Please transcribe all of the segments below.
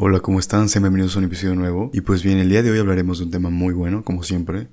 Hola, ¿cómo están? Sean bienvenidos a un episodio nuevo. Y pues bien, el día de hoy hablaremos de un tema muy bueno, como siempre.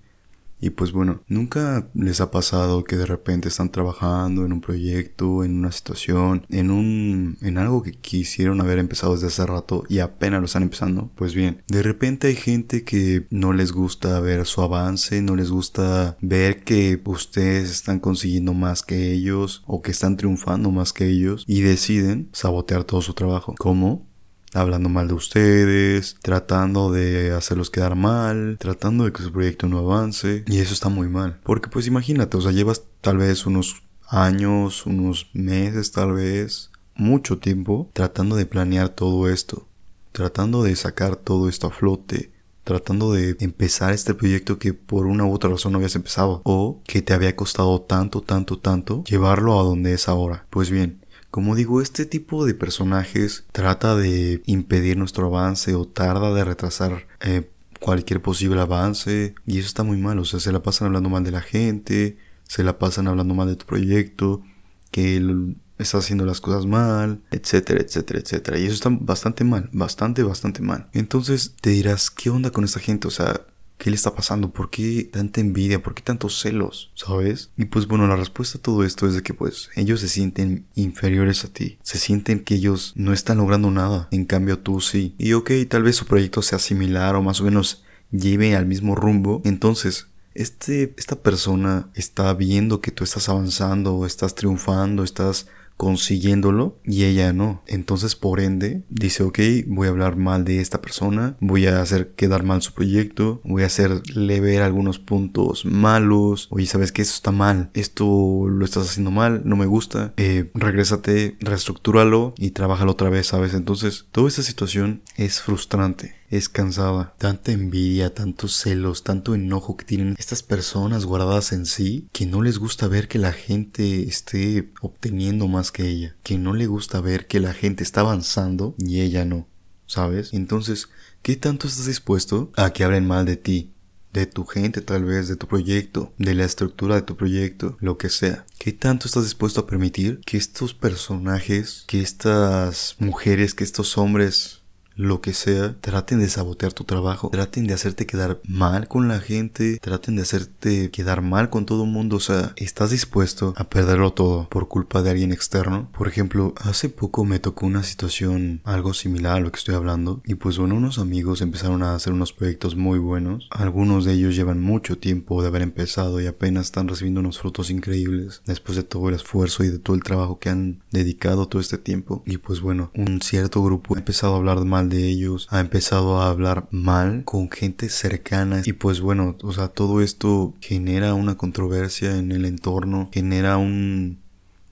Y pues bueno, ¿nunca les ha pasado que de repente están trabajando en un proyecto, en una situación, en un en algo que quisieron haber empezado desde hace rato y apenas lo están empezando? Pues bien, de repente hay gente que no les gusta ver su avance, no les gusta ver que ustedes están consiguiendo más que ellos o que están triunfando más que ellos y deciden sabotear todo su trabajo. ¿Cómo? Hablando mal de ustedes, tratando de hacerlos quedar mal, tratando de que su proyecto no avance. Y eso está muy mal. Porque pues imagínate, o sea, llevas tal vez unos años, unos meses tal vez, mucho tiempo tratando de planear todo esto, tratando de sacar todo esto a flote, tratando de empezar este proyecto que por una u otra razón no habías empezado o que te había costado tanto, tanto, tanto llevarlo a donde es ahora. Pues bien, como digo, este tipo de personajes trata de impedir nuestro avance o tarda de retrasar eh, cualquier posible avance y eso está muy mal, o sea, se la pasan hablando mal de la gente, se la pasan hablando mal de tu proyecto, que él está haciendo las cosas mal, etcétera, etcétera, etcétera. Y eso está bastante mal, bastante, bastante mal. Entonces te dirás, ¿qué onda con esta gente? O sea, ¿Qué le está pasando? ¿Por qué tanta envidia? ¿Por qué tantos celos? ¿Sabes? Y pues bueno, la respuesta a todo esto es de que pues ellos se sienten inferiores a ti. Se sienten que ellos no están logrando nada. En cambio tú sí. Y ok, tal vez su proyecto sea similar o más o menos lleve al mismo rumbo. Entonces, este, esta persona está viendo que tú estás avanzando, estás triunfando, estás consiguiéndolo y ella no. Entonces, por ende, dice, ok, voy a hablar mal de esta persona, voy a hacer quedar mal su proyecto, voy a hacerle ver algunos puntos malos, oye, sabes que esto está mal, esto lo estás haciendo mal, no me gusta, eh, regrésate, reestructúralo y trabájalo otra vez, ¿sabes? Entonces, toda esta situación es frustrante es cansada. Tanta envidia, tantos celos, tanto enojo que tienen estas personas guardadas en sí, que no les gusta ver que la gente esté obteniendo más que ella, que no le gusta ver que la gente está avanzando y ella no, ¿sabes? Entonces, ¿qué tanto estás dispuesto a que hablen mal de ti? de tu gente tal vez, de tu proyecto, de la estructura de tu proyecto, lo que sea. ¿Qué tanto estás dispuesto a permitir que estos personajes, que estas mujeres, que estos hombres lo que sea, traten de sabotear tu trabajo, traten de hacerte quedar mal con la gente, traten de hacerte quedar mal con todo el mundo, o sea, estás dispuesto a perderlo todo por culpa de alguien externo. Por ejemplo, hace poco me tocó una situación algo similar a lo que estoy hablando y pues bueno, unos amigos empezaron a hacer unos proyectos muy buenos, algunos de ellos llevan mucho tiempo de haber empezado y apenas están recibiendo unos frutos increíbles después de todo el esfuerzo y de todo el trabajo que han dedicado todo este tiempo y pues bueno, un cierto grupo ha empezado a hablar mal de ellos, ha empezado a hablar mal con gente cercana y pues bueno, o sea, todo esto genera una controversia en el entorno, genera un,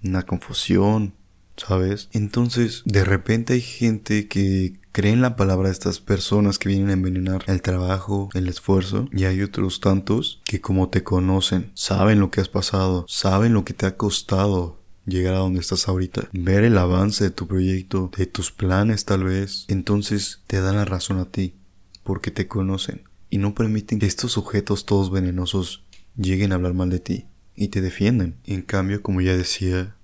una confusión, ¿sabes? Entonces, de repente hay gente que cree en la palabra de estas personas que vienen a envenenar el trabajo, el esfuerzo, y hay otros tantos que como te conocen, saben lo que has pasado, saben lo que te ha costado llegar a donde estás ahorita, ver el avance de tu proyecto, de tus planes tal vez, entonces te dan la razón a ti, porque te conocen y no permiten que estos sujetos todos venenosos lleguen a hablar mal de ti y te defienden. En cambio, como ya decía,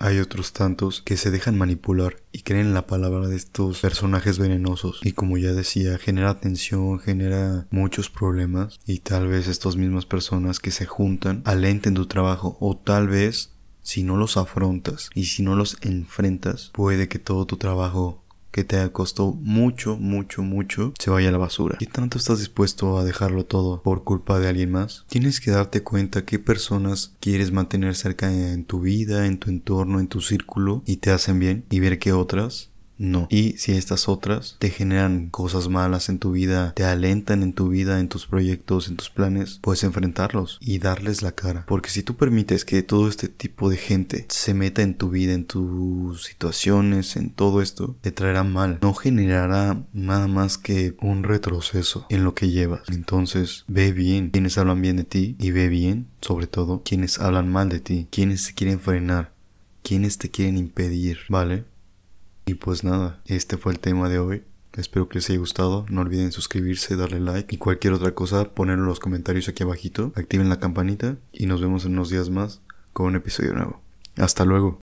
hay otros tantos que se dejan manipular y creen en la palabra de estos personajes venenosos y como ya decía genera tensión, genera muchos problemas y tal vez estas mismas personas que se juntan alenten tu trabajo o tal vez si no los afrontas y si no los enfrentas, puede que todo tu trabajo que te costó mucho, mucho, mucho, se vaya a la basura. ¿Y tanto estás dispuesto a dejarlo todo por culpa de alguien más? Tienes que darte cuenta qué personas quieres mantener cerca en tu vida, en tu entorno, en tu círculo y te hacen bien y ver qué otras no. Y si estas otras te generan cosas malas en tu vida, te alentan en tu vida, en tus proyectos, en tus planes, puedes enfrentarlos y darles la cara. Porque si tú permites que todo este tipo de gente se meta en tu vida, en tus situaciones, en todo esto, te traerá mal. No generará nada más que un retroceso en lo que llevas. Entonces, ve bien quienes hablan bien de ti y ve bien, sobre todo, quienes hablan mal de ti, quienes te quieren frenar, quienes te quieren impedir, ¿vale? Y pues nada, este fue el tema de hoy. Espero que les haya gustado. No olviden suscribirse, darle like y cualquier otra cosa, ponerlo en los comentarios aquí abajito. Activen la campanita y nos vemos en unos días más con un episodio nuevo. Hasta luego.